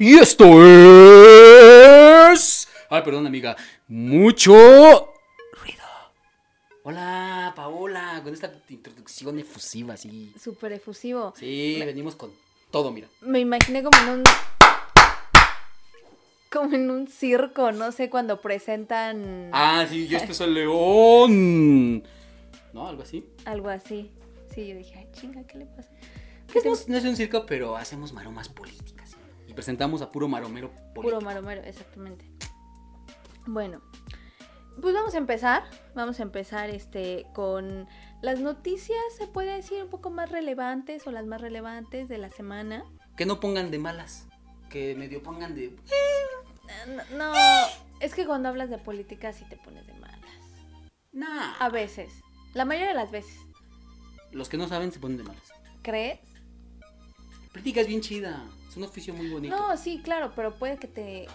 Y esto es... Ay, perdón, amiga. Mucho ruido. Hola, Paola, con esta introducción efusiva, así. Súper efusivo. Sí, venimos con todo, mira. Me imaginé como en un. Como en un circo, no sé, cuando presentan Ah, sí, y este es el león. ¿No? Algo así. algo así. Sí, yo dije, ay, chinga, ¿qué le pasa? Pues no, no es un circo, pero hacemos maromas políticas. ¿sí? Y presentamos a puro maromero político. Puro maromero, exactamente. Bueno, pues vamos a empezar. Vamos a empezar este con las noticias, se puede decir, un poco más relevantes o las más relevantes de la semana. Que no pongan de malas. Que medio pongan de... No, no, es que cuando hablas de política sí te pones de malas. Nah. A veces. La mayoría de las veces. Los que no saben se ponen de malas. ¿Crees? Política es bien chida. Es un oficio muy bonito. No, sí, claro, pero puede que te,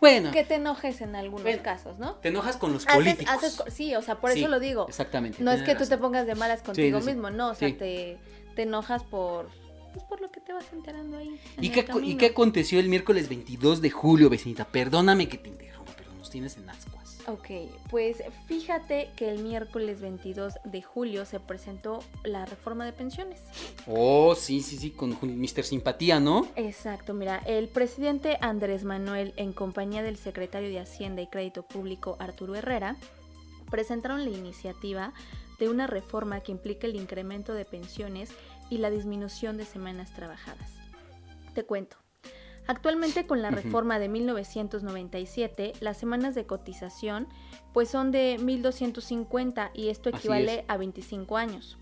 Bueno, que te enojes en algunos Bueno, casos, ¿no? te enojas con los Haces- políticos. haces sí, o sea, por Sí, eso lo digo. Exactamente. No es que tú te pongas de malas contigo sí, mismo, no, o sea, te, te enojas por, pues, por lo que te vas enterando ahí. en ¿Y qué, ¿Y qué aconteció el miércoles 22 de julio, vecinita? Perdóname que te interrumpa, pero nos tienes en ascuas. Ok, pues fíjate que el miércoles 22 de julio se presentó la reforma de pensiones. Oh, sí, sí, sí, con Mr. Simpatía, ¿no? Exacto, mira, el presidente Andrés Manuel, en compañía del secretario de Hacienda y Crédito Público Arturo Herrera, presentaron la iniciativa de una reforma que implica el incremento de pensiones y la disminución de semanas trabajadas. Te cuento. Actualmente con la reforma de 1997, las semanas de cotización pues son de 1250 y esto equivale a 25 años.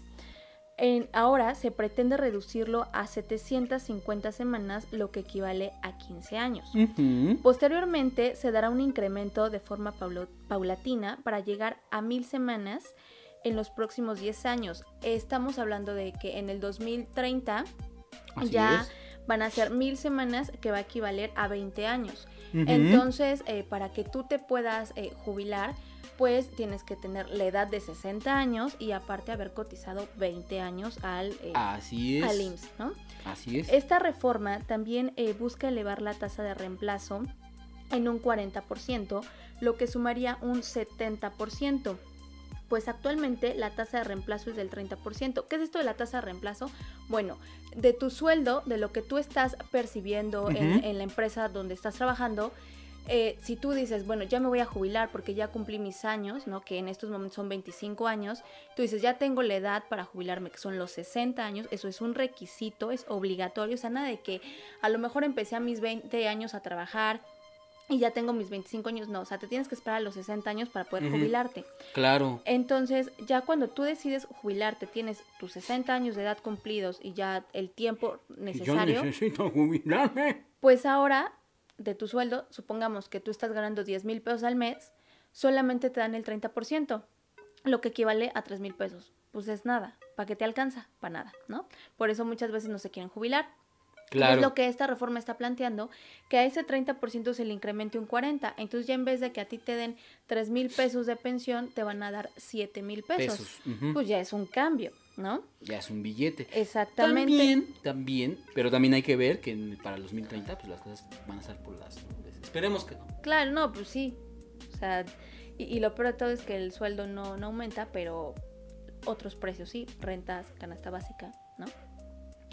En- ahora se pretende reducirlo a 750 semanas, lo que equivale a 15 años. Posteriormente se dará un incremento de forma paulatina para llegar a 1000 semanas en los próximos 10 años. Estamos hablando de que en el 2030 Así ya es. Van a ser 1000 semanas que va a equivaler a 20 años. Entonces, eh, para que tú te puedas eh, jubilar, pues tienes que tener la edad de 60 años y aparte haber cotizado 20 años al, eh, Así es. al IMSS, ¿no? Así es. Esta reforma también eh, busca elevar la tasa de reemplazo en un 40%, lo que sumaría un 70%. Pues actualmente la tasa de reemplazo es del 30%. ¿Qué es esto de la tasa de reemplazo? Bueno, de tu sueldo, de lo que tú estás percibiendo en, en la empresa donde estás trabajando, eh, si tú dices, bueno, ya me voy a jubilar porque ya cumplí mis años, ¿no? Que en estos momentos son 25 años, tú dices, ya tengo la edad para jubilarme, que son los 60 años, eso es un requisito, es obligatorio, o sea, nada de que a lo mejor empecé a mis 20 años a trabajar y ya tengo mis 25 años, no, o sea, te tienes que esperar a los 60 años para poder jubilarte. Claro. Entonces, ya cuando tú decides jubilarte, tienes tus 60 años de edad cumplidos y ya el tiempo necesario, necesito jubilarme. pues ahora de tu sueldo, supongamos que tú estás ganando 10 mil pesos al mes, solamente te dan el 30%, lo que equivale a 3 mil pesos. Pues es nada, ¿para qué te alcanza? Para nada, ¿no? Por eso muchas veces no se quieren jubilar. Claro. Es lo que esta reforma está planteando, que a ese 30% se le incremente un 40%. Entonces ya en vez de que a ti te den 3 mil pesos de pensión, te van a dar 7 mil pesos. Pues ya es un cambio, ¿no? Ya es un billete. Exactamente. También, también, pero también hay que ver que para los 2030 pues las cosas van a estar por las. Esperemos que no. Claro, no, pues sí. O sea, y, y lo peor de todo es que el sueldo no, no aumenta, pero otros precios sí, rentas, canasta básica, ¿no?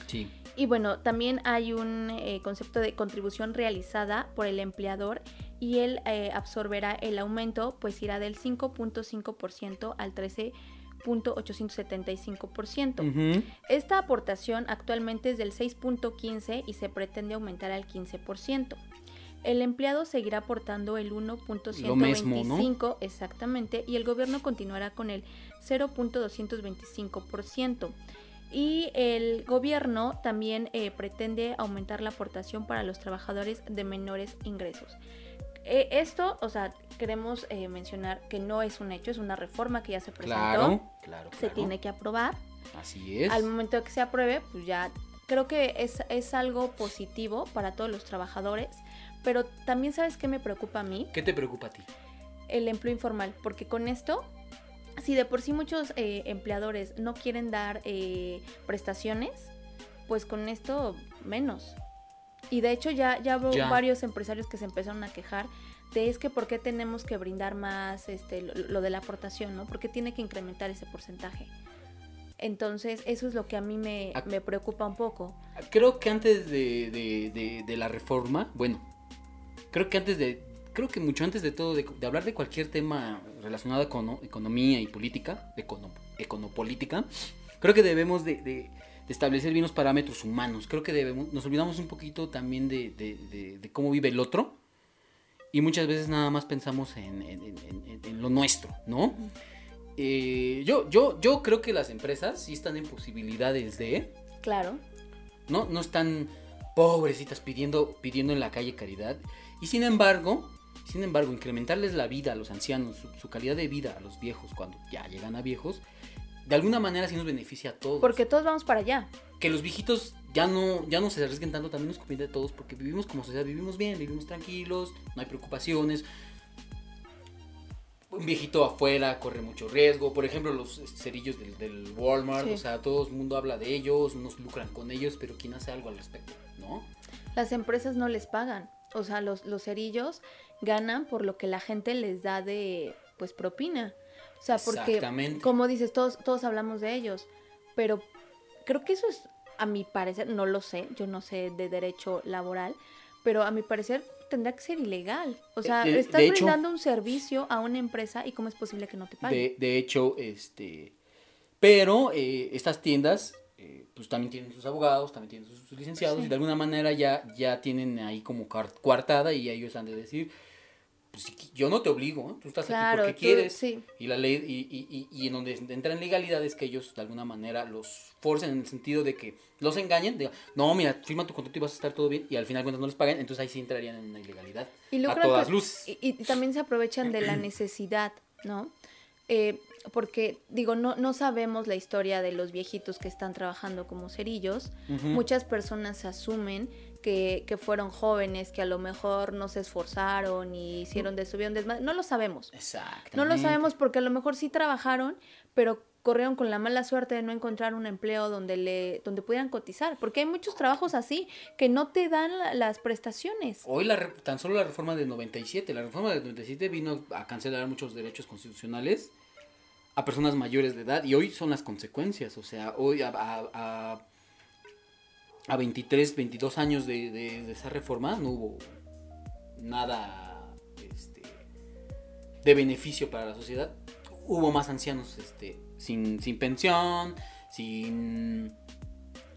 Sí. Y bueno, también hay un eh, concepto de contribución realizada por el empleador y él eh, absorberá el aumento, pues irá del 5.5% al 13.875%. Ujú. Esta aportación actualmente es del 6.15 y se pretende aumentar al 15%. El empleado seguirá aportando el 1.125 exactamente y el gobierno continuará con el 0.225%. Y el gobierno también eh, pretende aumentar la aportación para los trabajadores de menores ingresos. Eh, esto, o sea, queremos eh, mencionar que no es un hecho, es una reforma que ya se presentó. Claro, claro, Se claro. tiene que aprobar. Así es. Al momento de que se apruebe, pues ya creo que es, es algo positivo para todos los trabajadores. Pero también sabes qué me preocupa a mí, ¿Qué te preocupa a ti? el empleo informal, porque con esto, si de por sí muchos eh, empleadores no quieren dar eh, prestaciones, pues con esto menos. Y de hecho ya, ya hubo Ya. varios empresarios que se empezaron a quejar de es que por qué tenemos que brindar más este, lo, lo de la aportación, ¿no? ¿Por qué tiene que incrementar ese porcentaje? Entonces, eso es lo que a mí me, me preocupa un poco. Creo que antes de, de- de- de la reforma, bueno, creo que antes de, creo que mucho antes de todo, de, de hablar de cualquier tema relacionado con economía y política, econo, econopolítica, creo que debemos de, de- de establecer bien los parámetros humanos. Creo que debemos, nos olvidamos un poquito también de, de- cómo vive el otro. Y muchas veces nada más pensamos en, en- en- en- en lo nuestro, ¿no? Eh, yo, yo, yo creo que las empresas sí están en posibilidades de, Claro. no, no están pobrecitas pidiendo, pidiendo en la calle caridad. Y sin embargo, sin embargo, incrementarles la vida a los ancianos, su, su calidad de vida a los viejos cuando ya llegan a viejos, de alguna manera sí nos beneficia a todos. Porque todos vamos para allá. que los viejitos ya no, ya no se arriesguen tanto, también nos conviene a todos, porque vivimos como sociedad, vivimos bien, vivimos tranquilos, no hay preocupaciones. Un viejito afuera corre mucho riesgo. Por ejemplo, los cerillos del, del Walmart, Sí. o sea, todo el mundo habla de ellos, unos lucran con ellos, pero ¿quién hace algo al respecto? ¿No? Las empresas no les pagan. O sea, los, los cerillos ganan por lo que la gente les da de, pues, propina. O sea, porque, como dices, todos, todos hablamos de ellos. Pero creo que eso es, a mi parecer, no lo sé, yo no sé de derecho laboral, pero a mi parecer tendrá que ser ilegal. O sea, De- de- estás de hecho- brindando un servicio a una empresa y cómo es posible que no te paguen. De, de hecho, este. Pero eh, estas tiendas, eh, pues también tienen sus abogados, también tienen sus, sus licenciados, Sí. y de alguna manera ya, ya tienen ahí como coartada y ellos han de decir. Pues yo no te obligo, ¿eh? tú estás Claro, aquí porque tú- quieres. sí. Y la ley, y, y, y, y en donde entran legalidades que ellos de alguna manera los forcen en el sentido de que los engañen, de no, mira, firma tu contrato y vas a estar todo bien, y al final cuentas no les pagan, entonces ahí sí entrarían en una ilegalidad. Y a todas pues, luces. Y, también se aprovechan de la necesidad, ¿no? Eh, porque, digo, no, no sabemos la historia de los viejitos que están trabajando como cerillos. Muchas personas asumen que, que fueron jóvenes, que a lo mejor no se esforzaron y hicieron de subieron desmadre. No lo sabemos. Exactamente. No lo sabemos porque a lo mejor sí trabajaron, pero corrieron con la mala suerte de no encontrar un empleo donde le donde pudieran cotizar, porque hay muchos trabajos así que no te dan la- las prestaciones. Hoy la tan solo la reforma del 97, la reforma del 97 vino a cancelar muchos derechos constitucionales a personas mayores de edad y hoy son las consecuencias, o sea, hoy a, a, a, a 23, 22 años de, de- de esa reforma no hubo nada este, de beneficio para la sociedad. Hubo más ancianos este, sin, sin pensión, sin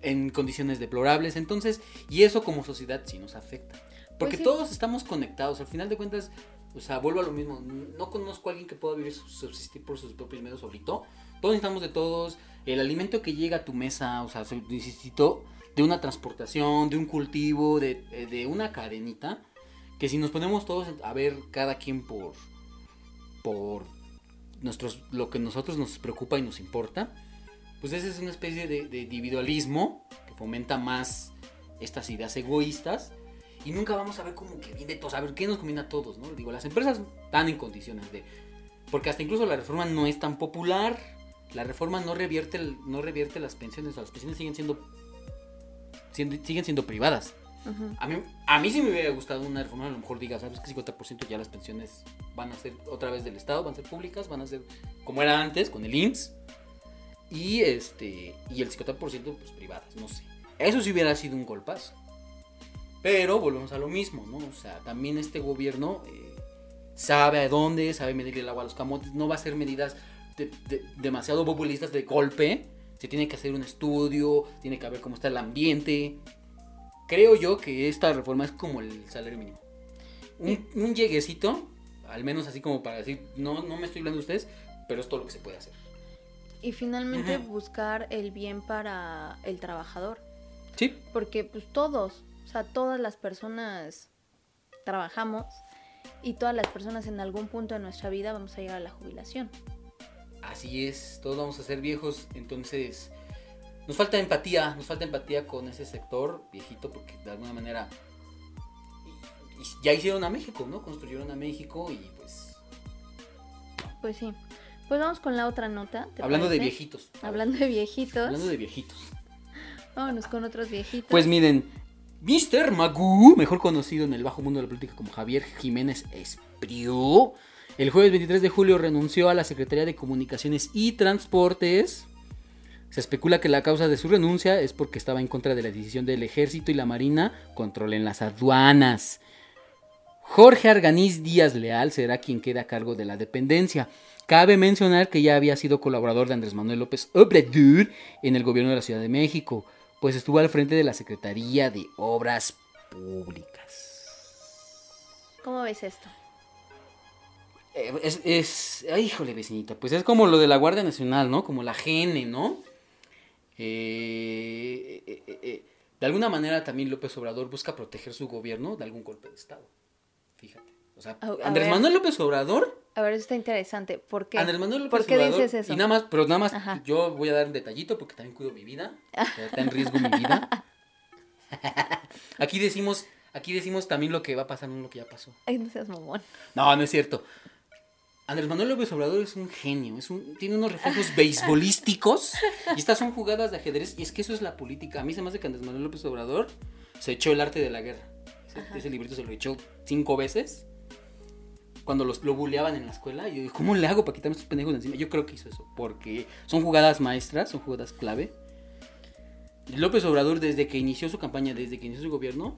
en condiciones deplorables, entonces, y eso como sociedad sí nos afecta. Porque Pues sí. todos estamos conectados, al final de cuentas, o sea, vuelvo a lo mismo, no conozco a alguien que pueda vivir, subsistir por sus propios medios solito, todos necesitamos de todos, el alimento que llega a tu mesa, o sea, se necesito de una transportación, de un cultivo, de, eh, de una cadenita, que si nos ponemos todos a ver cada quien por, por nuestros, lo que nosotros nos preocupa y nos importa, pues esa es una especie de, individualismo que fomenta más estas ideas egoístas y nunca vamos a ver como que bien de todos, a ver qué nos conviene a todos, ¿no? Digo, las empresas están en condiciones de... Porque hasta incluso la reforma no es tan popular, la reforma no revierte, el- no revierte las pensiones, las pensiones siguen siendo, siendo- siguen siendo privadas. A mí, a mí sí me hubiera gustado una reforma, a lo mejor diga, ¿sabes que 50% ya las pensiones van a ser otra vez del Estado, van a ser públicas, van a ser como era antes, con el IMSS, y este y el 50% pues privadas, no sé. Eso sí hubiera sido un golpazo. Pero volvemos a lo mismo, ¿no? O sea, también este gobierno eh, sabe a dónde, sabe medir el agua a los camotes, no va a hacer medidas de- de- demasiado populistas de golpe. Se tiene que hacer un estudio, tiene que ver cómo está el ambiente. Creo yo que esta reforma es como el salario mínimo. Un, un lleguecito, al menos así como para decir, no, no me estoy hablando de ustedes, pero es todo lo que se puede hacer. Y finalmente buscar el bien para el trabajador. Sí. Porque pues todos, o sea, todas las personas trabajamos y todas las personas en algún punto de nuestra vida vamos a llegar a la jubilación. Así es, todos vamos a ser viejos, entonces nos falta empatía, nos falta empatía con ese sector viejito porque de alguna manera ya hicieron a México, ¿no? Construyeron a México y pues Pues sí. Pues vamos con la otra nota. ¿te hablando de viejitos. Hablando de viejitos. hablando de viejitos. Vámonos con otros viejitos. Pues miren, Mr. Magoo, mejor conocido en el bajo mundo de la política como Javier Jiménez Espriu, el jueves 23 de julio renunció a la Secretaría de Comunicaciones y Transportes. Se especula que la causa de su renuncia es porque estaba en contra de la decisión del ejército y la marina controlen las aduanas. Jorge Arganiz Díaz Leal será quien quede a cargo de la dependencia. Cabe mencionar que ya había sido colaborador de Andrés Manuel López Obrador en el gobierno de la Ciudad de México, pues estuvo al frente de la Secretaría de Obras Públicas. ¿Cómo ves esto? Eh, Es, es, ay, híjole, vecinita, pues es como lo de la Guardia Nacional, ¿no? Como la GN, ¿no? Eh, eh, eh, de alguna manera también López Obrador busca proteger su gobierno de algún golpe de Estado. Fíjate. O sea, A- a Andrés ver. Manuel López Obrador A ver, eso está interesante. ¿Por qué? Andrés Manuel López ¿Por qué Obrador, dices eso? Y nada más, pero nada más, Ajá. yo voy a dar un detallito porque también cuido mi vida. Está en riesgo mi vida. Aquí decimos, aquí decimos también lo que va a pasar, no lo que ya pasó. Ay, no seas mamón. No, no es cierto. Andrés Manuel López Obrador es un genio, es un, tiene unos reflejos beisbolísticos y estas son jugadas de ajedrez y es que eso es la política. A mí se me hace que Andrés Manuel López Obrador se echó el arte de la guerra. Ese, ese librito se lo echó cinco veces cuando los, lo buleaban en la escuela y yo dije, ¿cómo le hago para quitarme estos pendejos de encima? Yo creo que hizo eso porque son jugadas maestras, son jugadas clave. López Obrador desde que inició su campaña, desde que inició su gobierno,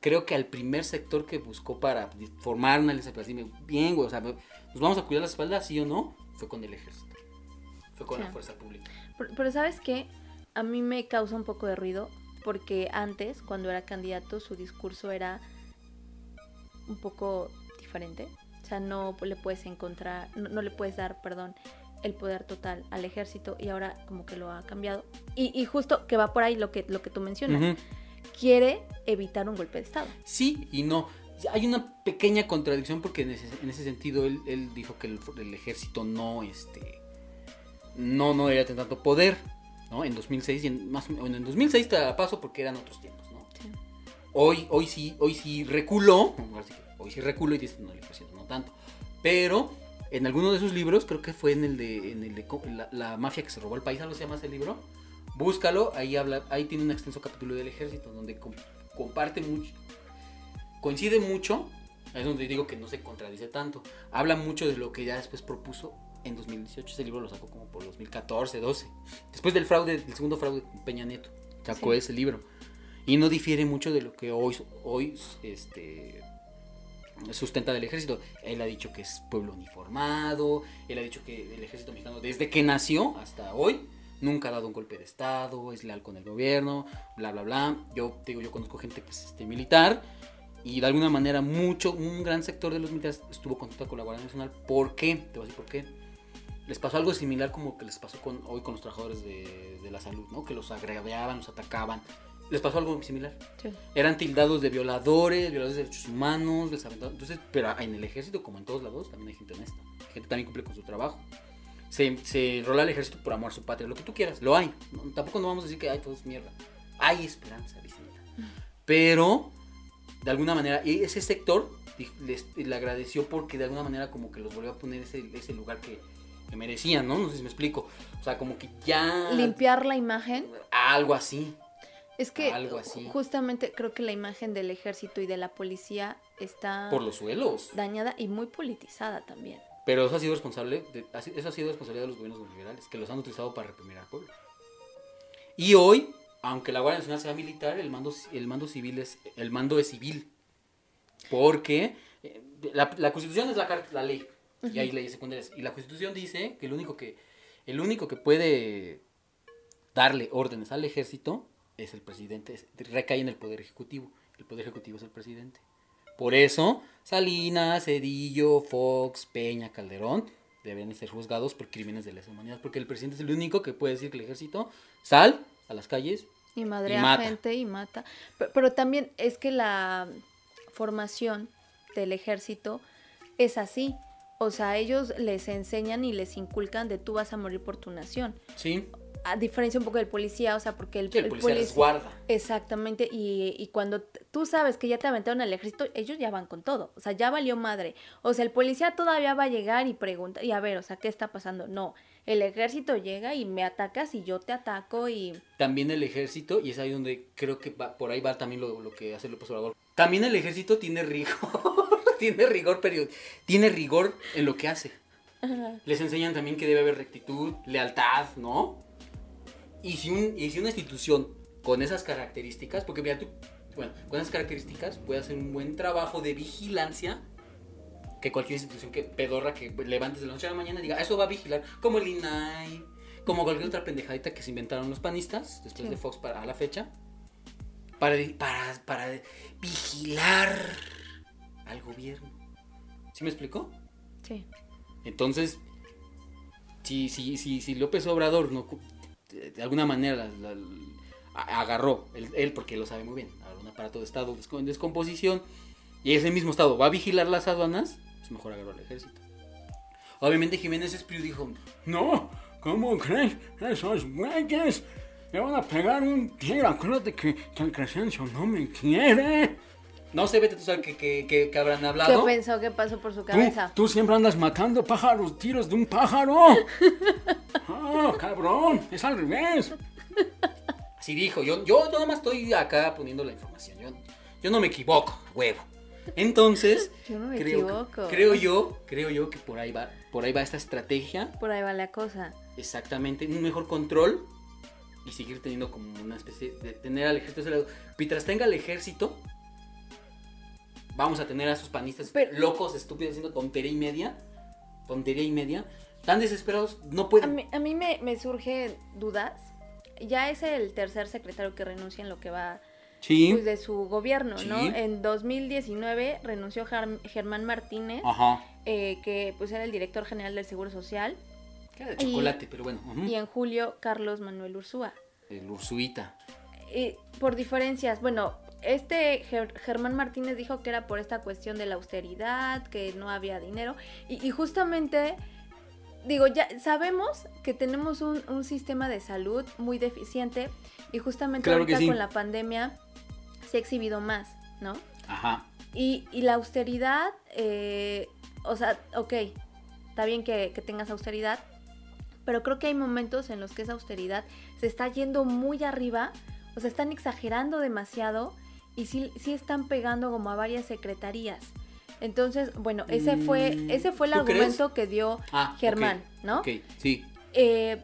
creo que al primer sector que buscó para formar una alianza decirme, bien, güey, o sea, nos vamos a cuidar las espaldas, sí o no, fue con el ejército. Fue con la Sí. fuerza pública. Pero, pero ¿sabes qué? A mí me causa un poco de ruido porque antes, cuando era candidato, su discurso era un poco diferente. O sea, no le puedes encontrar, no, no le puedes dar, perdón, el poder total al ejército y ahora como que lo ha cambiado. Y, y justo que va por ahí lo que, lo que tú mencionas. Quiere evitar un golpe de Estado. Sí y no. Hay una pequeña contradicción porque en ese, en ese sentido él, él dijo que el, el ejército no, este, no, no tener tanto poder, ¿no? En 2006, y en, más, o menos- en 2006 te la paso porque eran otros tiempos, ¿no? Sí. Hoy, hoy sí, hoy sí reculó, hoy sí reculó y dice, no, el ejército no tanto. Pero en alguno de sus libros, creo que fue en el de, en el de la, la mafia que se robó el país, algo se llama ese libro. Búscalo, ahí habla, ahí tiene un extenso capítulo del ejército donde com- comparte mucho, coincide mucho, es donde digo que no se contradice tanto. Habla mucho de lo que ya después propuso en 2018. Ese libro lo sacó como por 2014, 12. Después del fraude, del segundo fraude con Peña Nieto, sacó Sí. ese libro. Y no difiere mucho de lo que hoy, hoy este, sustenta del ejército. Él ha dicho que es pueblo uniformado, él ha dicho que el ejército mexicano desde que nació hasta hoy nunca ha dado un golpe de estado, es leal con el gobierno, bla bla bla. Yo digo, yo conozco gente que es este, militar y de alguna manera mucho, un gran sector de los militares estuvo en contacto con la Guardia Nacional. ¿Por qué? Te voy a decir por qué. Les pasó algo similar como que les pasó con, hoy con los trabajadores de, de la salud, ¿no? Que los agraviaban, los atacaban. Les pasó algo similar Sí. eran tildados de violadores, violadores de derechos humanos, les Entonces, pero en el ejército, como en todos lados, también hay gente honesta. Gente también cumple con su trabajo. Se, se rola al ejército por amor a su patria, lo que tú quieras, lo hay. No, tampoco no vamos a decir que hay todo es mierda. Hay esperanza, Vicenta. Pero, de alguna manera, y ese sector les, le agradeció porque de alguna manera como que los volvió a poner ese, ese lugar que, que merecían, ¿no? No sé si me explico. O sea, como que ya... Limpiar la imagen. Algo así. Es que Algo así. justamente creo que la imagen del ejército y de la policía está Por los suelos. dañada y muy politizada también. Pero eso ha sido responsable, de- eso ha sido responsabilidad de los gobiernos neoliberales, que los han utilizado para reprimir al pueblo. Y hoy, aunque la Guardia Nacional sea militar, el mando, el mando civil es, el mando es civil. Porque eh, la, la constitución es la, la ley, y hay leyes secundarias. Y la constitución dice que el único que, el único que puede darle órdenes al ejército es el presidente, es- recae en el poder ejecutivo. El poder ejecutivo es el presidente. Por eso, Salinas, Cedillo, Fox, Peña, Calderón deberían ser juzgados por crímenes de lesa humanidad, porque el presidente es el único que puede decir que el ejército sal a las calles. Y madrea Y mata. gente y mata. Pe- Pero, también es que la formación del ejército es así. O sea, ellos les enseñan y les inculcan de tú vas a morir por tu nación. Sí, A diferencia un poco del policía, o sea, porque el, sí el el policía polici- resguarda. Exactamente, y, y cuando tú sabes que ya te aventaron al ejército, ellos ya van con todo, o sea, ya valió madre. O sea, el policía todavía va a llegar y pregunta, y a ver, o sea, ¿qué está pasando? No, el ejército llega y me atacas y yo te ataco y... También el ejército, y es ahí donde creo que va- por ahí va también lo, lo que hace López Obrador. También el ejército tiene rigor, tiene rigor period- tiene rigor en lo que hace. Les enseñan también que debe haber rectitud, lealtad, ¿no? Y si, un, y si una institución con esas características, porque mira, tú, bueno, con esas características puede hacer un buen trabajo de vigilancia que cualquier institución que pedorra que levantes de la noche a la mañana diga, "Ah, eso va a vigilar, como el INAI, como cualquier otra pendejadita que se inventaron los panistas después Sí. de Fox para a la fecha, para, para, para vigilar al gobierno. ¿Sí me explicó? Sí. Entonces, si, si, si, si López Obrador no, de alguna manera la- la- a- agarró, él, él, porque lo sabe muy bien, un aparato de Estado en descomposición y ese mismo Estado va a vigilar las aduanas, es mejor agarró al ejército. Obviamente Jiménez Espriu dijo, No, ¿cómo crees? Esos güeyes me van a pegar un tiro. Acuérdate que, que el Crescencio no me quiere. no sé, vete tú sabes que, que, que- que habrán ¿Qué hablado. pensó que pasó por su cabeza? tú siempre andas matando pájaros, tiros de un pájaro. Ah, cabrón, es al revés. Así dijo, yo, yo, yo nada más estoy acá poniendo la información, yo, yo no me equivoco, huevo. Entonces, Yo no me creo, equivoco. creo yo, creo yo que por ahí va, por ahí va esta estrategia, Por ahí va la cosa. exactamente, un mejor control y seguir teniendo como una especie de tener al ejército lado. Mientras tenga el ejército, vamos a tener a sus panistas Pero- locos, estúpidos, haciendo tontería y media, tontería y media, tan desesperados, no A pueden. mí, a mí me, me surge dudas. Ya es el tercer secretario que renuncia en lo que va Sí. pues, de su gobierno, ¿no? En 2019 renunció Germán Martínez, Ajá. eh, que pues era el director general del Seguro Social, Queda de chocolate, pero bueno. y en julio Carlos Manuel Ursúa. El Ursuita. Y por diferencias, bueno, este Ger- Germán Martínez dijo que era por esta cuestión de la austeridad, que no había dinero, y, y justamente, digo, ya sabemos que tenemos un, un sistema de salud muy deficiente, y justamente Claro ahorita sí. con la pandemia se ha exhibido más, ¿no? Ajá. Y, y la austeridad, eh, o sea, ok, está bien que, que tengas austeridad, pero creo que hay momentos en los que esa austeridad se está yendo muy arriba, o sea, están exagerando demasiado y sí, sí están pegando como a varias secretarías. Entonces, bueno, ese fue, Mm, ese fue el argumento que dio Ah, Germán, ¿no? Ok, sí. Eh,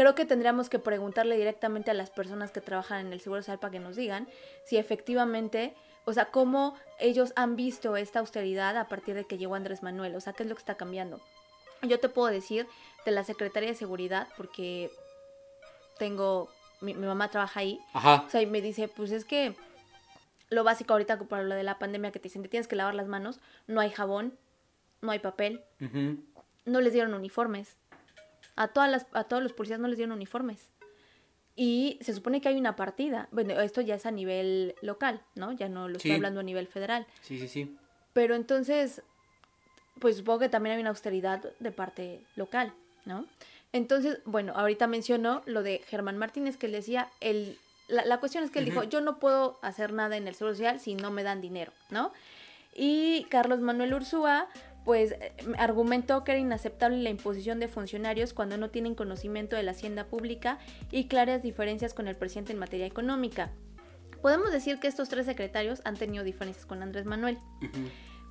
creo que tendríamos que preguntarle directamente a las personas que trabajan en el Seguro Social para que nos digan si efectivamente, o sea, cómo ellos han visto esta austeridad a partir de que llegó Andrés Manuel, o sea, qué es lo que está cambiando. Yo te puedo decir de la Secretaría de Seguridad, porque tengo, mi, mi mamá trabaja ahí, Ajá. o sea, y me dice, pues es que lo básico ahorita por lo de la pandemia que te dicen, te tienes que lavar las manos, no hay jabón, no hay papel, no les dieron uniformes. A, todas las, a todos los policías no les dieron uniformes. Y se supone que hay una partida. Bueno, esto ya es a nivel local, ¿no? Ya no lo estoy Sí. hablando a nivel federal. Sí, sí, sí. Pero entonces, pues supongo que también hay una austeridad de parte local, ¿no? Entonces, bueno, ahorita mencionó lo de Germán Martínez que él decía, el, la, la cuestión es que él dijo, yo no puedo hacer nada en el Seguro Social si no me dan dinero, ¿no? Y Carlos Manuel Ursúa, pues eh, argumentó que era inaceptable la imposición de funcionarios cuando no tienen conocimiento de la hacienda pública y claras diferencias con el presidente en materia económica. Podemos decir que estos tres secretarios han tenido diferencias con Andrés Manuel.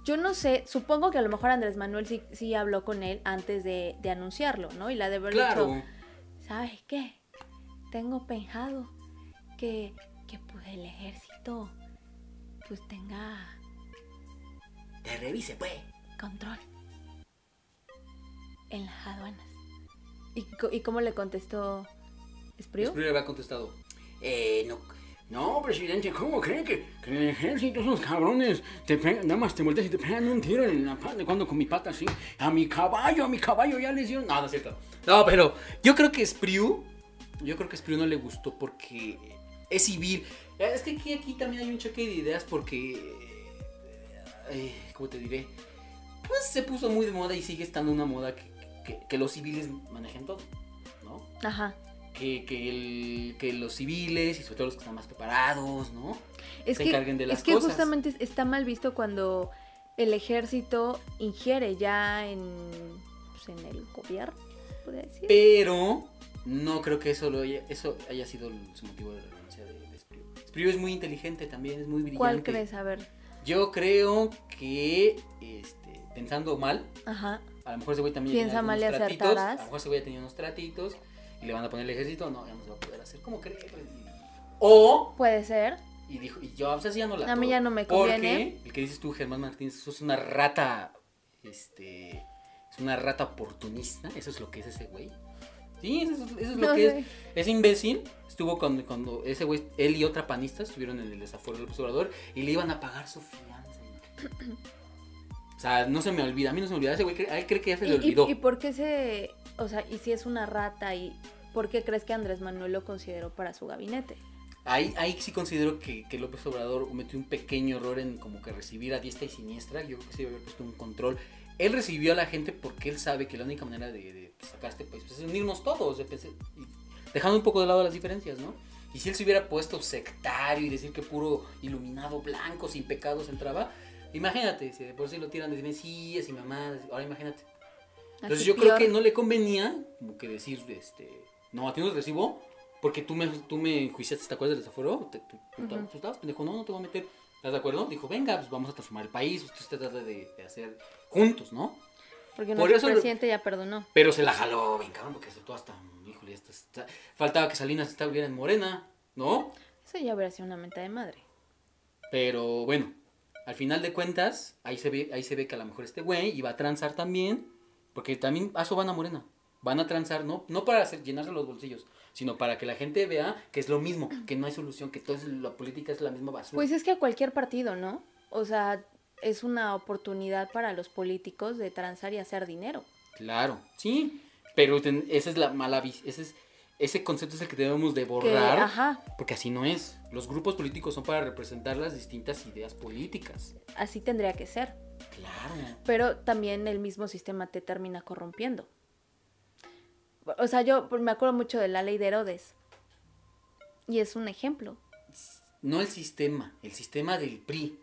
Yo no sé, supongo que a lo mejor Andrés Manuel sí, sí habló con él antes de, de anunciarlo, ¿no? Y la de haber Claro. dicho, ¿sabes qué? Tengo pensado que, que pues el ejército pues tenga Te revise, pues. Control en las aduanas. ¿Y, y cómo le contestó Espriu? Espriu le había contestado. Eh, no. No, presidente, ¿cómo cree que, que en el ejército esos cabrones te pegan, nada más te volteas y te pegan un tiro en la pata? Cuando con mi pata así, a mi caballo, a mi caballo ya les dieron. No, no es cierto. No, pero yo creo que Spriu, yo creo que Spriu no le gustó porque es civil. Es que aquí, aquí también hay un choque de ideas porque, eh, ¿cómo te diré? Pues se puso muy de moda y sigue estando una moda que, que- que los civiles manejen todo, ¿no? Ajá. Que, que, el- que los civiles y sobre todo los que están más preparados, ¿no? Es se que, encarguen de las es que cosas. justamente está mal visto cuando el ejército ingiere ya en, pues, en el gobierno, podría decir. Pero no creo que eso, lo haya, eso haya sido su motivo de renuncia de, de Spriu. Spriu es muy inteligente también, es muy brillante. ¿Cuál crees? A ver. Yo creo que, este, pensando mal, Ajá. a lo mejor ese güey también Piensa mal y tratitos, acertarás. A lo mejor ese güey tenía unos tratitos y le van a poner el ejército, no, ya no se va a poder hacer. ¿Cómo crees? O, Puede ser. y dijo, y yo, o sea, sí ya no la A mí ya no me conviene. Porque el que dices tú, Germán Martínez, eso es una rata, este, es una rata oportunista, eso es lo que es ese güey. Sí, eso, es- eso es lo No que sé. es. Es imbécil. Estuvo cuando, cuando ese güey, él y otra panista estuvieron en el desafuero del observador y le iban a pagar su fianza. O sea, no se me olvida. A mí no se me olvida. Ese güey a él cree que ya se ¿Y, le y- olvidó. y por qué se.? O sea, y si es una rata, y ¿por qué crees que Andrés Manuel lo consideró para su gabinete? Ahí, ahí sí considero que, que López Obrador cometió un pequeño error en como que recibir a diestra y siniestra. Yo creo que sí debe haber puesto un control. Él recibió a la gente porque él sabe que la única manera de, de sacar este país pues, es unirnos todos. de y dejando un poco de lado las diferencias, ¿no? Y si él se hubiera puesto sectario y decir que puro iluminado blanco sin pecados entraba, imagínate, si de por sí lo tiran de Mesías y mamadas, ahora imagínate. Entonces Así yo creo que no le convenía como que decir, este, no, a ti no te recibo porque tú me, tú me enjuiciaste, ¿te acuerdas del desafuero? Te- tú, estabas pendejo, no, no te voy a meter. ¿Estás de acuerdo? Dijo, venga, pues vamos a transformar el país, usted se trata de, de hacer juntos, ¿no? Porque por nuestro lo- presidente ya perdonó. Pero se la jaló, bien cabrón, porque se todo hasta, híjole, hasta, hasta- faltaba que Salinas estuviera en Morena, ¿no? Eso ya hubiera sido una mente de madre. Pero bueno, al final de cuentas, ahí se ve, ahí se ve que a lo mejor este güey iba a transar también, porque también a eso van a Morena. Van a transar, no, no para hacer, llenarse los bolsillos, sino para que la gente vea que es lo mismo, que no hay solución, que toda la política es la misma basura. Pues es que a cualquier partido, ¿no? O sea, es una oportunidad para los políticos de transar y hacer dinero. Claro, sí, pero esa es la mala ese es ese concepto es el que debemos de Que, borrar, ajá, porque así no es. Los grupos políticos son para representar las distintas ideas políticas. así tendría que ser. Claro. Pero también el mismo sistema te termina corrompiendo. O sea, yo me acuerdo mucho de la ley de Herodes. Y es un ejemplo. No el sistema, el sistema del PRI.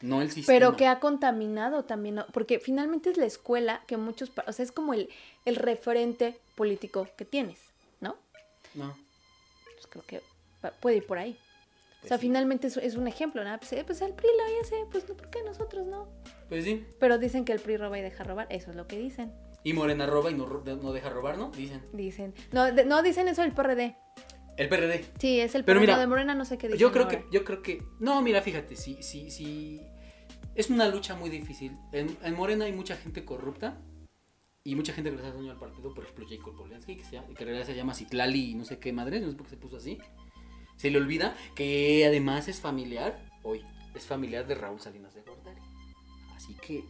No el sistema. Pero que ha contaminado también, porque finalmente es la escuela que muchos, o sea, es como el, el referente político que tienes, ¿no? Pues creo que puede ir por ahí. o sea, Pues sí. finalmente es, es un ejemplo, ¿no? Pues, eh, pues el PRI lo hace, pues no, ¿por qué nosotros no? Pues sí. Pero dicen que el PRI roba y deja robar, eso es lo que dicen. Y Morena roba y no, no deja robar, ¿no? Dicen. Dicen, no, de- no dicen eso el PRD. El PRD. Sí, es el Pero PRD mira, de Morena, no sé qué dicen Yo creo ahora. que, yo creo que. No, mira, fíjate, sí, sí, sí. Es una lucha muy difícil. En, en Morena hay mucha gente corrupta. Y mucha gente que le está daño al partido, por ejemplo, Jacob Polensky, que, se llama, que en realidad se llama Citlali y no sé qué madre, no sé por qué se puso así. Se le olvida que además es familiar, hoy, es familiar de Raúl Salinas de Gortari. Así que,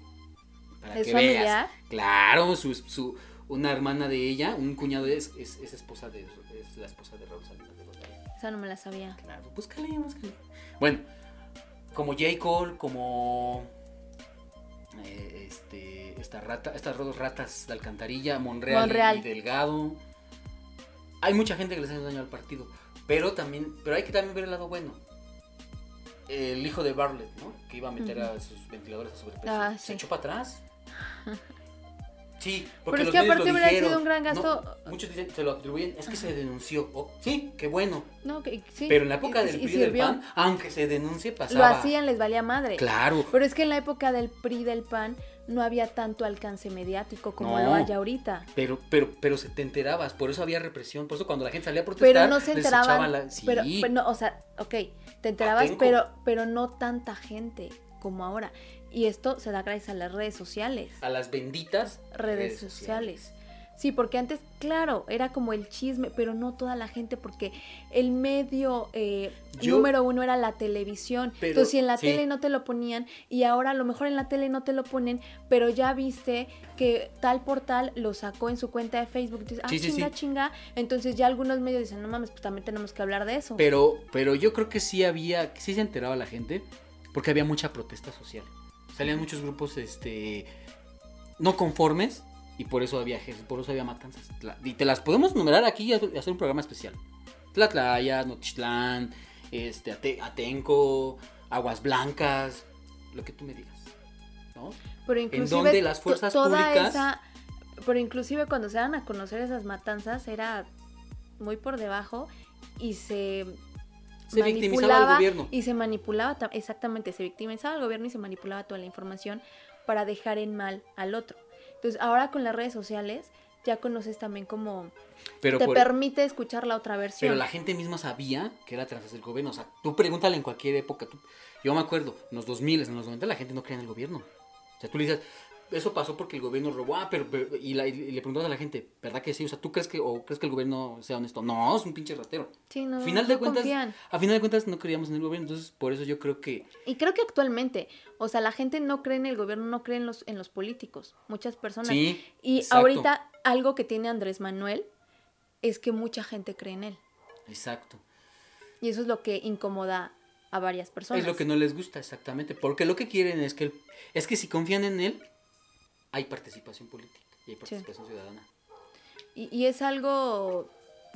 para ¿Es que familiar? veas. Claro, su, su, una hermana de ella, un cuñado es, es, es esposa de, es la esposa de Raúl Salinas de Gortari. Esa no me la sabía. Claro, búscale, búscale. Bueno, como J. Cole, como eh, este, esta rata, estas dos ratas de alcantarilla, Monreal, y- Monreal. Y, Delgado. Hay mucha gente que les hace daño al partido, pero también, pero hay que también ver el lado bueno. El hijo de Bartlett, ¿no? Que iba a meter a sus ventiladores a sobreprecio. Ah, Se echó para atrás. Sí, Pero porque es los que aparte lo hubiera dijeron. sido un gran No, gasto. muchos dicen, se lo atribuyen, es que se denunció. Oh, sí, qué bueno. No, que sí. Pero en la época y- del y PRI y del. PAN, aunque se denuncie, Lo pasaba. hacían, les valía madre. Claro. Pero es que en la época del PRI del PAN no había tanto alcance mediático como No. lo hay ahorita. Pero, pero, pero se te enterabas, por eso había represión, por eso cuando la gente salía a protestar, Pero no se enteraban. la- Sí, Pero, pero no, o sea, ok, te enterabas, Atenco. pero, pero no tanta gente como ahora. Y esto se da gracias a las redes sociales. a las benditas Redes sociales. Sí, porque antes, claro, era como el chisme, pero no toda la gente, porque el medio eh, Yo- número uno era la televisión. Pero- Entonces, si en la sí. tele no te lo ponían, y ahora a lo mejor en la tele no te lo ponen, pero ya viste que tal portal lo sacó en su cuenta de Facebook. Dices, ah, Sí, chinga, sí. chinga. Entonces ya algunos medios dicen, no mames, pues también tenemos que hablar de eso. Pero, pero yo creo que sí había, sí se enteraba la gente, porque había mucha protesta social. Salían muchos grupos, este, no conformes, y por eso había, je- por eso había matanzas. Y te las podemos numerar aquí y hacer un programa especial. Tlatlaya, Nochitlán, este, Ate- Atenco, Aguas Blancas, lo que tú me digas, ¿no? Pero inclusive donde las fuerzas toda públicas- esa- pero inclusive cuando se dan a conocer esas matanzas era muy por debajo y se Se victimizaba al gobierno. y se manipulaba ta- exactamente se victimizaba al gobierno y se manipulaba toda la información para dejar en mal al otro entonces ahora con las redes sociales ya conoces también como Pero te por- permite escuchar la otra versión Pero la gente misma sabía que era tras el gobierno. O sea, tú pregúntale en cualquier época. tú- Yo me acuerdo, en los 2000, en los 90, la gente no creía en el gobierno. O sea, tú le dices, eso pasó porque el gobierno robó. Ah, pero, pero- y, la- y le preguntas a la gente, ¿verdad que sí? O sea, ¿tú crees que, o crees que el gobierno sea honesto? No, es un pinche ratero. sí no, final de no cuentas, confían. a final de cuentas no creíamos en el gobierno. Entonces, por eso yo creo que Y creo que actualmente, o sea, la gente no cree en el gobierno, no cree en los, en los políticos. Muchas personas. sí. y exacto, ahorita algo que tiene Andrés Manuel es que mucha gente cree en él. Exacto. Y eso es lo que incomoda a varias personas. Es lo que no les gusta, exactamente. Porque lo que quieren es que, el- es que si confían en él, hay participación política y hay participación ciudadana. y, y es algo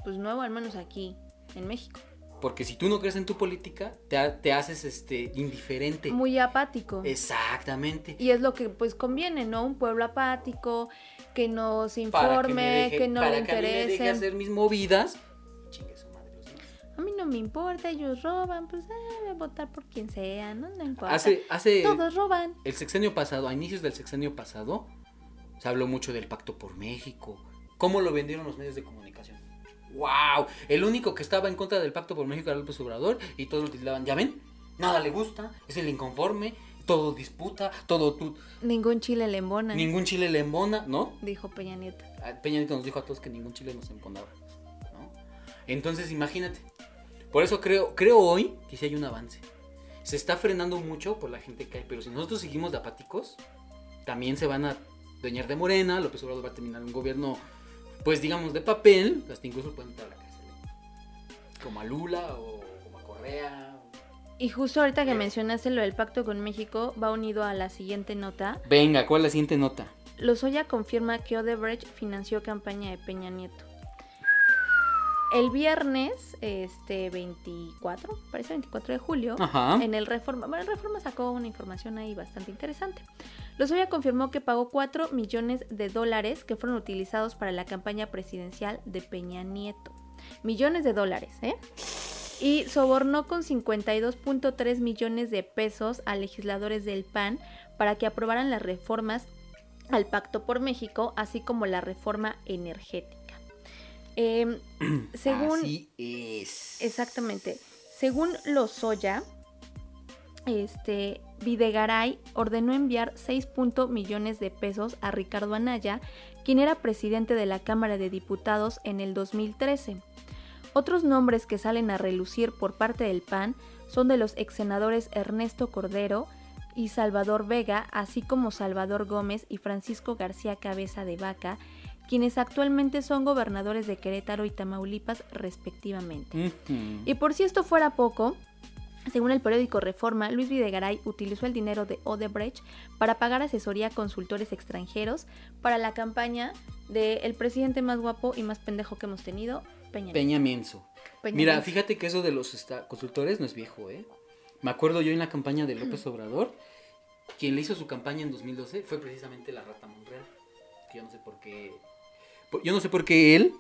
pues nuevo, al menos aquí, en México. Porque si tú no crees en tu política, te, te haces este indiferente. Muy apático. Exactamente. Y es lo que pues conviene, ¿no? Un pueblo apático, que no se informe, me que, deje- no para le que a mí me deje interese. hacer mis movidas. A mí no me importa, ellos roban, pues eh, voy a votar por quien sea, no, no importa. Hace, hace Todos roban. el sexenio pasado, a inicios del sexenio pasado, se habló mucho del Pacto por México. ¿Cómo lo vendieron los medios de comunicación? ¡Wow! El único que estaba en contra del Pacto por México era López Obrador y todos lo titulaban, ¿ya ven? Nada le gusta, es el inconforme, todo disputa, todo tú, Ningún chile le embona, ningún chile le embona, ¿no? dijo Peña Nieto. A- Peña Nieto nos dijo a todos que ningún chile nos embonaba, ¿no? Entonces, imagínate. Por eso creo, creo hoy que sí hay un avance. Se está frenando mucho por la gente que hay, pero si nosotros seguimos de apáticos, también se van a dueñar de Morena, López Obrador va a terminar un gobierno, pues digamos, de papel, hasta incluso pueden entrar a la cárcel. ¿eh? Como a Lula o como a Correa. Y justo ahorita que mencionaste lo del pacto con México, va unido a la siguiente nota. Venga, ¿cuál es la siguiente nota? Lozoya confirma que Odebrecht financió campaña de Peña Nieto. El viernes, este 24, parece 24 de julio, Ajá. en el Reforma, bueno, el Reforma sacó una información ahí bastante interesante. Lozoya confirmó que pagó 4 millones de dólares que fueron utilizados para la campaña presidencial de Peña Nieto. Millones de dólares, ¿eh? Y sobornó con 52.3 millones de pesos a legisladores del PAN para que aprobaran las reformas al Pacto por México, así como la reforma energética. Em, según Así es. Exactamente. Según Lozoya, este Videgaray ordenó enviar 6 punto millones de pesos a Ricardo Anaya, quien era presidente de la Cámara de Diputados en el 2013. Otros nombres que salen a relucir por parte del PAN son de los ex senadores Ernesto Cordero y Salvador Vega, así como Salvador Gómez y Francisco García Cabeza de Vaca, quienes actualmente son gobernadores de Querétaro y Tamaulipas respectivamente. Y por si esto fuera poco, según el periódico Reforma, Luis Videgaray utilizó el dinero de Odebrecht para pagar asesoría a consultores extranjeros para la campaña del presidente más guapo y más pendejo que hemos tenido, Peña. Peña Mienzo. Peña Mira, fíjate que eso de los consultores no es viejo, ¿eh? Me acuerdo yo en la campaña de López Obrador, quien le hizo su campaña en 2012 fue precisamente la Rata Monreal. Que yo no sé por qué. Yo no sé por qué él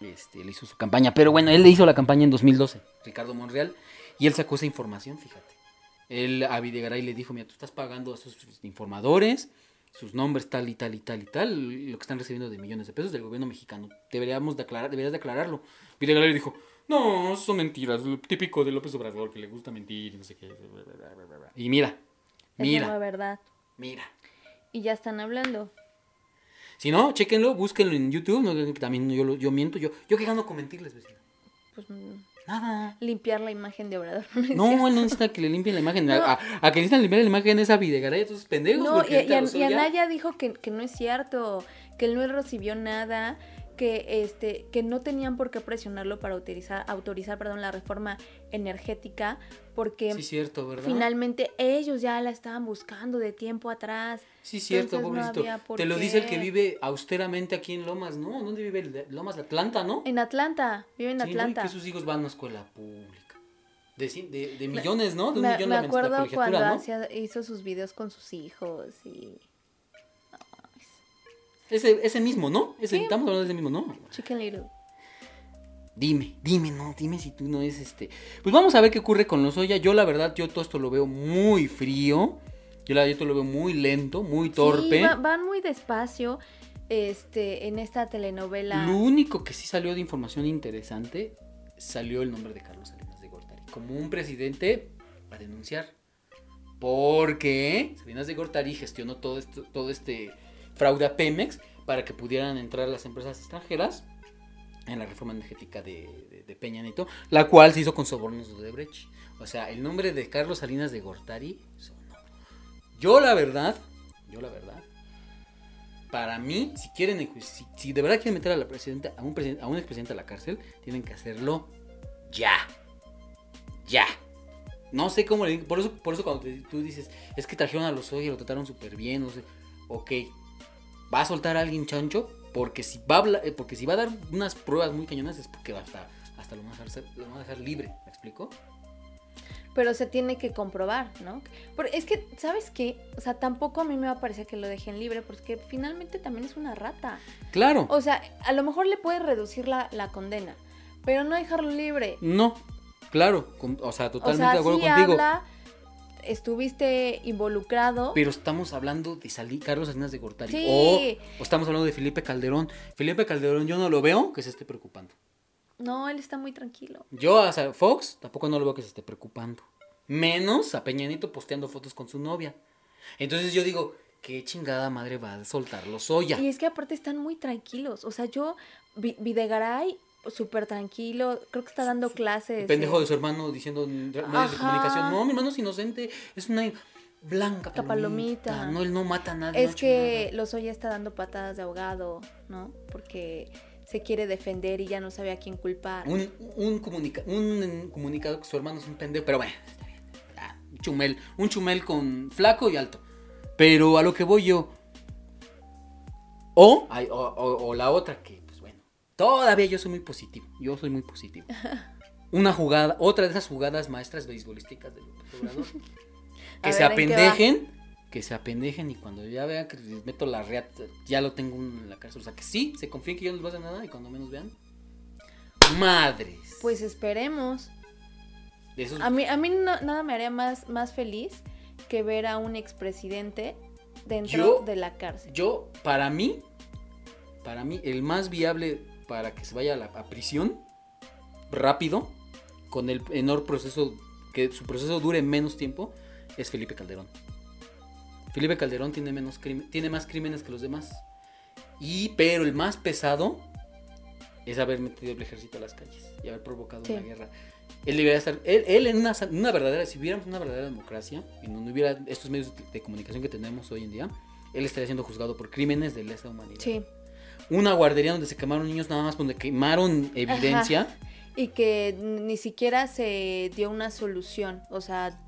este, le hizo su campaña, pero bueno, él le hizo la campaña en 2012, Ricardo Monreal, y él sacó esa información, fíjate. Él a Videgaray le dijo: Mira, tú estás pagando a esos informadores, sus nombres tal y tal y tal y tal, lo que están recibiendo de millones de pesos del gobierno mexicano. Deberíamos de aclarar, deberías de aclararlo. Videgaray le dijo, no, son mentiras, lo típico de López Obrador, que le gusta mentir y no sé qué. Y mira, Es la mira, verdad. mira. Y ya están hablando. Si no, chéquenlo, búsquenlo en YouTube. No, también yo, yo miento. Yo, yo qué gano con mentirles, vecina. Pues mm, Nada. limpiar la imagen de Obrador. No, él no necesita que le limpien la imagen. A, a- a que necesitan limpiar la imagen es a Videgaray, esos pendejos. No, y, y, y. Anaya dijo que, que no es cierto, que él no recibió nada, que este, que no tenían por qué presionarlo para autorizar, autorizar perdón, la reforma energética, porque Sí, cierto, ¿verdad? finalmente ellos ya la estaban buscando de tiempo atrás. Sí, cierto, Entonces, no por Te lo dice el que vive austeramente aquí en Lomas, ¿no? ¿Dónde vive? el Lomas de Atlanta, ¿no? En Atlanta, vive en Sí, ¿no? Y Atlanta. que sus hijos van a una escuela pública. De, de, de millones, ¿no? De un Me, millón me la acuerdo cuando ¿no? hizo sus videos con sus hijos y Ese, ese mismo, ¿no? Ese, Sí. Estamos hablando de ese mismo, ¿no? Chicken Little. Dime, dime, no, dime si tú no es este. Pues vamos a ver qué ocurre con los Oya. Yo, la verdad, yo todo esto lo veo muy frío. Yo, la yo esto lo veo muy lento, muy torpe. Sí, va- van muy despacio este, en esta telenovela. Lo único que sí salió de información interesante salió el nombre de Carlos Salinas de Gortari como un presidente a denunciar. Porque Salinas de Gortari gestionó todo esto, todo este fraude a Pemex para que pudieran entrar las empresas extranjeras en la reforma energética de, Peña Nieto, la cual se hizo con sobornos de Odebrecht. O sea, el nombre de Carlos Salinas de Gortari sonó. Yo la verdad, yo la verdad, para mí, si quieren, si, de verdad quieren meter a la presidenta, a un presidente, a un expresidente a la cárcel, tienen que hacerlo ya. Ya. No sé cómo le. Por eso, por eso cuando tú dices, es que trajeron a los y lo trataron súper bien, no sé. Ok. Va a soltar a alguien chancho. Porque si va a hablar- eh, porque si va a dar unas pruebas muy cañonas es porque va a estar, hasta lo van a dejar, lo van a dejar libre. ¿Me explico? Pero se tiene que comprobar, ¿no? Pero es que, ¿sabes qué? O sea, tampoco a mí me va a parecer que lo dejen libre, porque finalmente también es una rata. Claro. O sea, a lo mejor le puedes reducir la, la condena, pero no dejarlo libre. No. Claro. con- o sea, O totalmente sea, de acuerdo sí contigo. habla, estuviste involucrado. Pero estamos hablando de Sali- Carlos Salinas de Gortari. Sí. O, o estamos hablando de Felipe Calderón. Felipe Calderón yo no lo veo que se esté preocupando. No, él está muy tranquilo. Yo a Sa- Fox tampoco no lo veo que se esté preocupando. Menos a Peña Nieto posteando fotos con su novia. Entonces yo digo, ¿qué chingada madre va a soltar los Oya? Y es que aparte están muy tranquilos. O sea, yo, Vi- Videgaray, súper tranquilo, creo que está dando clases. El pendejo eh, de su hermano diciendo en medios de comunicación, no, mi hermano es inocente, es una blanca Ca- palomita. palomita. No, él no mata a nadie. Es no que chingada. Lozoya está dando patadas de ahogado, ¿no? Porque se quiere defender y ya no sabe a quién culpar. Un, un, comunica- un comunicado que su hermano es un pendejo, pero bueno, está bien. un chumel, un chumel con flaco y alto. Pero a lo que voy yo. O, hay- o, o- o la otra que, todavía yo soy muy positivo. Yo soy muy positivo. Una jugada, otra de esas jugadas maestras beisbolísticas del Obrador. Que se apendejen, que se apendejen y cuando ya vean que les meto la reata, ya lo tengo en la cárcel. O sea, que sí, se confíen que yo no les voy a hacer nada y cuando menos vean, madres. Pues esperemos. Esos- A mí, a mí no- nada me haría más, más feliz que ver a un expresidente dentro Yo- de la cárcel. Yo, para mí, para mí, el más viable para que se vaya a la a prisión rápido, con el menor proceso, que su proceso dure menos tiempo, es Felipe Calderón. Felipe Calderón tiene, menos crimen- tiene más crímenes que los demás. Y, pero el más pesado es haber metido el ejército a las calles y haber provocado Sí. una guerra. Él debería estar, él, él en una, una verdadera, si hubiéramos una verdadera democracia, y no hubiera estos medios de, de comunicación que tenemos hoy en día, él estaría siendo juzgado por crímenes de lesa humanidad. Sí. Una guardería donde se quemaron niños nada más donde quemaron evidencia. Y que ni siquiera se dio una solución. O sea,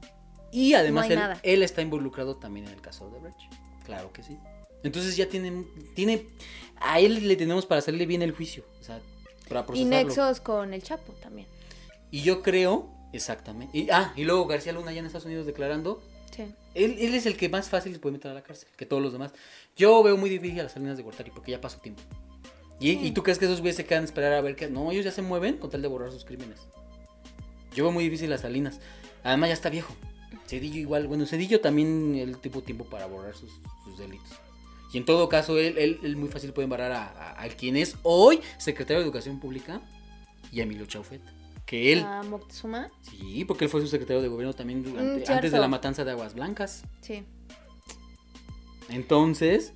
Y además No hay él, está involucrado también en el caso de Brecht. Claro que sí. Entonces ya tiene, tiene, a él le tenemos para hacerle bien el juicio, o sea, para y procesarlo. nexos con el Chapo también. Y yo creo, exactamente. Y, ah, y luego García Luna ya en Estados Unidos declarando, Sí. él, él es el que más fácil se puede meter a la cárcel que todos los demás. Yo veo muy difícil a las Salinas de Gortari porque ya pasó tiempo. ¿Y, Sí. y tú crees que esos güeyes se quedan a esperar a ver que no, ellos ya se mueven con tal de borrar sus crímenes? Yo veo muy difícil a Salinas. Además ya está viejo. Cedillo igual, bueno, Cedillo también él tuvo tiempo para borrar sus, sus delitos. Y en todo caso, él, él, él muy fácil puede embarrar a, a- a quien es hoy secretario de Educación Pública y a Emilio Chaufet. Que él, A Moctezuma. sí, porque él fue su secretario de gobierno también durante- Mm, antes de la matanza de Aguas Blancas. Sí. Entonces,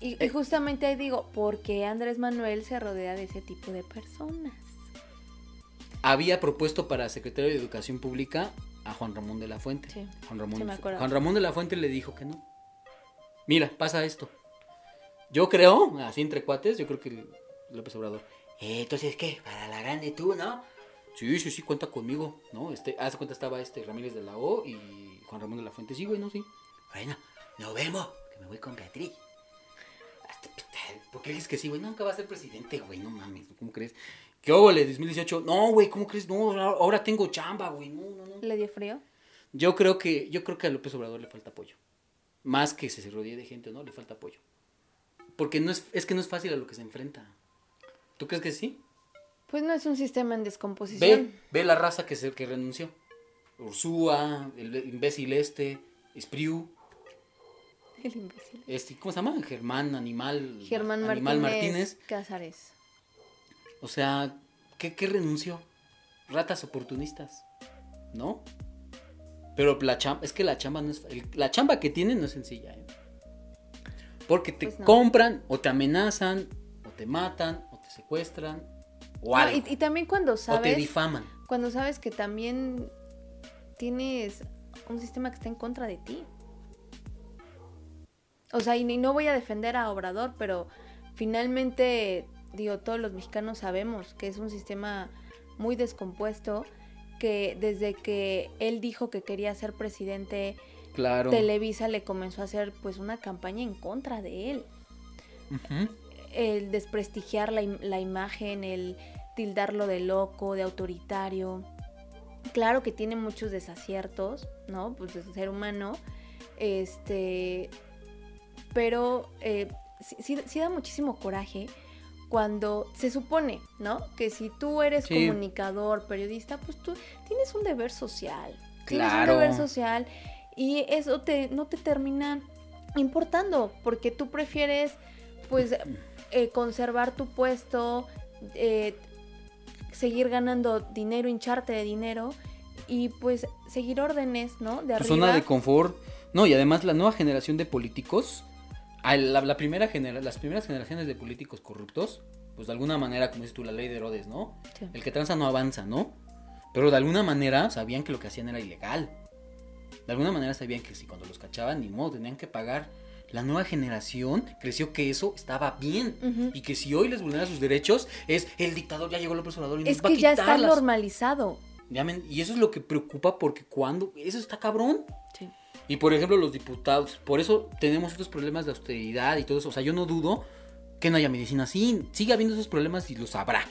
Y, Eh. y justamente ahí digo, ¿por qué Andrés Manuel se rodea de ese tipo de personas? Había propuesto para secretario de Educación Pública a Juan Ramón de la Fuente. Sí, Juan Ramón, sí me acuerdo. Juan Ramón de la Fuente le dijo que no. Mira, pasa esto. Yo creo, así entre cuates, yo creo que López Obrador. "Eh, entonces, ¿qué? Para la grande tú, ¿no? Sí, sí, sí, cuenta conmigo, ¿no? Este, hace cuenta estaba este Ramírez de la O y Juan Ramón de la Fuente. Sí, güey, no, sí. Bueno, nos vemos, que me voy con Beatriz. Hasta- ¿Por qué dices que sí, güey? Nunca va a ser presidente, güey, no mames, ¿cómo crees? ¿Qué óvole, 2018? No, güey, ¿cómo crees? No, ahora- tengo chamba, güey, no, no, no. ¿Le dio frío? Yo creo que, yo creo que a López Obrador le falta apoyo. Más que se rodee de gente no, le falta apoyo. Porque no es, es que no es fácil a lo que se enfrenta. ¿Tú crees que sí? Pues no es un sistema en descomposición. Ve, ve la raza que se que renunció. Ursúa, el imbécil este, Espriu, El imbécil. este, ¿cómo se llama? Germán Animal, Germán Animal Martínez, Cázares. O sea, ¿qué, qué renunció? Ratas oportunistas, ¿no? Pero la chamba, es que la chamba no es, el- la chamba que tienen no es sencilla, ¿eh? Porque te Pues no. compran, o te amenazan, o te matan, o te secuestran, o No, algo, y, y también cuando o te sabes, difaman. cuando sabes que también tienes un sistema que está en contra de ti. O sea, y, ni- no voy a defender a Obrador, pero finalmente, digo, todos los mexicanos sabemos que es un sistema muy descompuesto, que desde que él dijo que quería ser presidente, Claro. Televisa le comenzó a hacer pues una campaña en contra de él. El desprestigiar la, la imagen, el tildarlo de loco, de autoritario. Claro que tiene muchos desaciertos, ¿no? Pues de ser humano. Este. Pero eh, sí, sí- sí da muchísimo coraje cuando se supone, ¿no? Que si tú eres Sí. comunicador, periodista, pues tú tienes un deber social. Tienes Claro. un deber social y eso te, no te termina importando porque tú prefieres pues eh, conservar tu puesto, eh, seguir ganando dinero, hincharte de dinero y pues seguir órdenes, ¿no? De arriba. zona de confort. No, y además la nueva generación de políticos, la, la primera genera, las primeras generaciones de políticos corruptos, pues de alguna manera, como dices tú, la ley de Herodes, ¿no? Sí. El que tranza no avanza, ¿no? Pero de alguna manera sabían que lo que hacían era ilegal. De alguna manera sabían que si cuando los cachaban, ni modo, tenían que pagar. La nueva generación creció que eso estaba bien. Y que si hoy les vulnera sus derechos, es el dictador, ya llegó López Obrador y Es nos va que a ya está normalizado. Y eso es lo que preocupa porque cuando... Eso está cabrón. Sí. Y por ejemplo, los diputados, por eso tenemos estos problemas de austeridad y todo eso. O sea, yo no dudo que no haya medicina. Sí, sigue habiendo esos problemas y los habrá.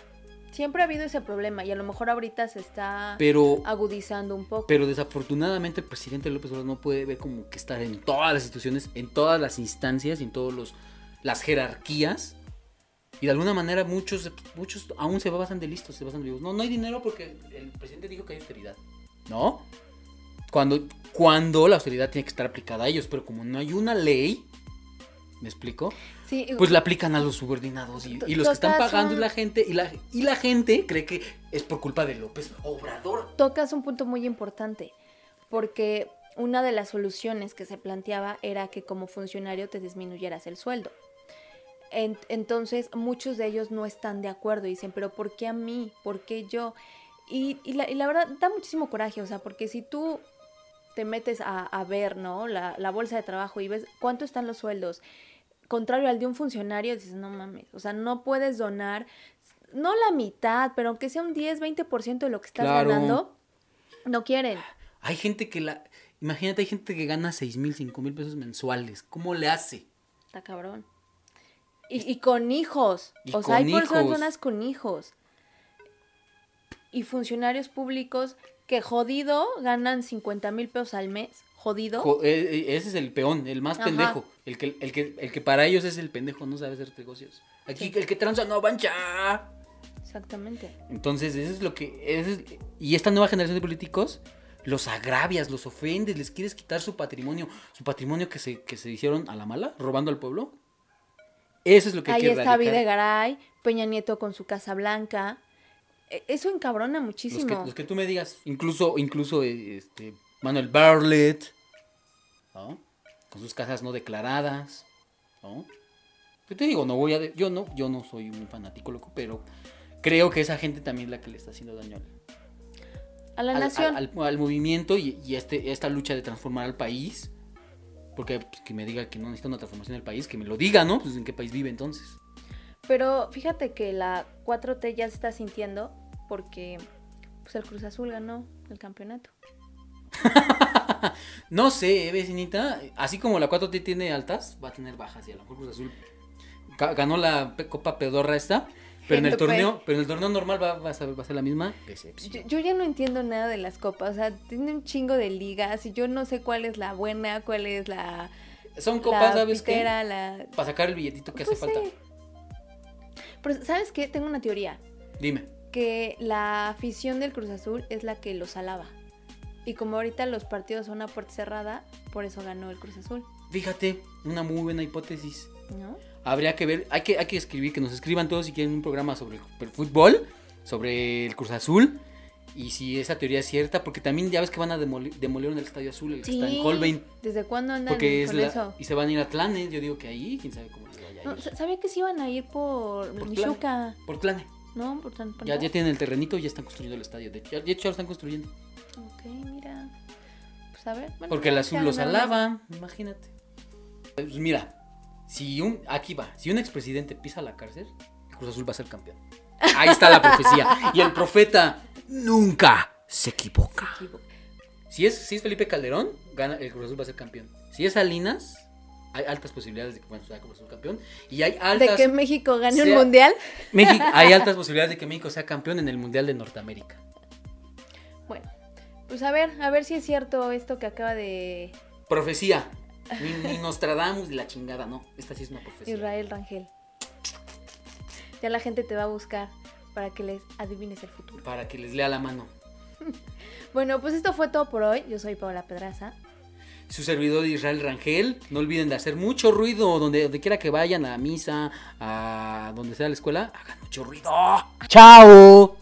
Siempre ha habido ese problema y a lo mejor ahorita se está Pero, agudizando un poco. pero desafortunadamente el presidente López Obrador no puede ver como que estar en todas las instituciones, en todas las instancias y en todas las jerarquías. Y de alguna manera muchos, muchos aún se basan de listos, se basan de vivos. No, no hay dinero porque el presidente dijo que hay austeridad. ¿No? Cuando, cuando la austeridad tiene que estar aplicada a ellos, pero como no hay una ley, ¿me explico? Sí, Pues la aplican a los subordinados y, y los que están pagando es la gente y la, y la gente cree que es por culpa de López Obrador. tocas un punto muy importante, porque una de las soluciones que se planteaba era que como funcionario te disminuyeras el sueldo. En- entonces muchos de ellos no están de acuerdo y dicen, pero ¿por qué a mí? ¿Por qué yo? Y, y la, y la verdad da muchísimo coraje, o sea, porque si tú te metes a, a ver, ¿no? La, la bolsa de trabajo y ves cuánto están los sueldos, contrario al de un funcionario, dices, no mames, o sea, no puedes donar, no la mitad, pero aunque sea un 10, 20% de lo que estás Claro. ganando, no quieren. Hay gente que la... Imagínate, hay gente que gana 6 mil, 5 mil pesos mensuales. ¿Cómo le hace? Está cabrón. Y, y con hijos. Y o sea, hay hijos. personas con hijos. Y funcionarios públicos que jodido ganan 50 mil pesos al mes. Jodido. Jo- eh, eh, ese es el peón, el más Ajá. pendejo. El que, el, que, el que para ellos es el pendejo, no sabe hacer negocios. Aquí Sí. el que tranza no avanza. Exactamente. Entonces, eso es lo que... eso es- y esta nueva generación de políticos los agravias, los ofendes, les quieres quitar su patrimonio. Su patrimonio que se, que se hicieron a la mala, robando al pueblo. Eso es lo que Ahí que está. Videgaray, Peña Nieto con su Casa Blanca. E- Eso encabrona Los muchísimo. que, los que tú me digas, incluso, incluso este, Manuel Bartlett, ¿no? Con sus casas no declaradas, ¿no? Yo te digo, no voy a. de- Yo no, yo no soy un fanático loco, pero creo que esa gente también es la que le está haciendo daño al, A la al- nación. al- al- al movimiento y, y este, esta lucha de transformar al país. Porque pues, que me diga que no necesita una transformación del país, que me lo diga, ¿no? Pues en qué país vive entonces. Pero fíjate que la 4T ya se está sintiendo porque pues el Cruz Azul ganó el campeonato. No sé, eh, vecinita. Así como la 4T tiene altas, va a tener bajas. Y a lo mejor Cruz Azul ga- ganó la Copa Pedorra esta. Pero en el pues. torneo, pero en el torneo normal va, va a, ser, va a ser la misma. Yo, yo ya no entiendo nada de las copas, o sea, tiene un chingo de ligas y yo no sé cuál es la buena, cuál es la Son copas, la ¿sabes qué? pitera, la Para sacar el billetito que Pues hace falta. sí. Pero ¿sabes qué? Tengo una teoría, Dime. que la afición del Cruz Azul es la que los alaba. Y como ahorita los partidos son a puerta cerrada, por eso ganó el Cruz Azul, Fíjate, una muy buena hipótesis. ¿no? Habría que ver, hay que, hay que escribir, que nos escriban todos si quieren un programa sobre el, fútbol, sobre el Cruz Azul. Y si esa teoría es cierta, porque también ya ves que van a demolir, demolieron el Estadio Azul, el que está en Holbein. ¿Desde cuándo andan Porque es con la, eso? y se van a ir a Tlane, yo digo que ahí, quién sabe cómo les vaya a No, sabía que se iban a ir por, Por Michuca, Por Tlane. ¿no? Por San Ya, ya tienen el terrenito y ya están construyendo el estadio. De hecho, ya, de hecho, ya lo están construyendo. Ok, mira. Pues a ver. bueno, Porque el azul los alaba, imagínate. Pues mira, si un, aquí va, si un expresidente pisa la cárcel, el Cruz Azul va a ser campeón. Ahí está la profecía. Y el profeta nunca se equivoca. Si es, si es Felipe Calderón, gana, el Cruz Azul va a ser campeón. Si es Salinas, hay altas posibilidades de que bueno, sea Cruz Azul campeón. Y hay De altas, que México gane un sea- mundial. México, hay altas posibilidades de que México sea campeón en el Mundial de Norteamérica. Pues a ver, a ver si es cierto esto que acaba de Profecía. Ni, ni Nostradamus de la chingada, no. Esta sí es una profecía. Israel Rangel. Ya la gente te va a buscar para que les adivines el futuro. Para que les lea la mano. Bueno, pues esto fue todo por hoy. Yo soy Paola Pedraza. Su servidor Israel Rangel. No olviden de hacer mucho ruido donde, donde quiera que vayan, a misa, a donde sea la escuela. Hagan mucho ruido. ¡Chao!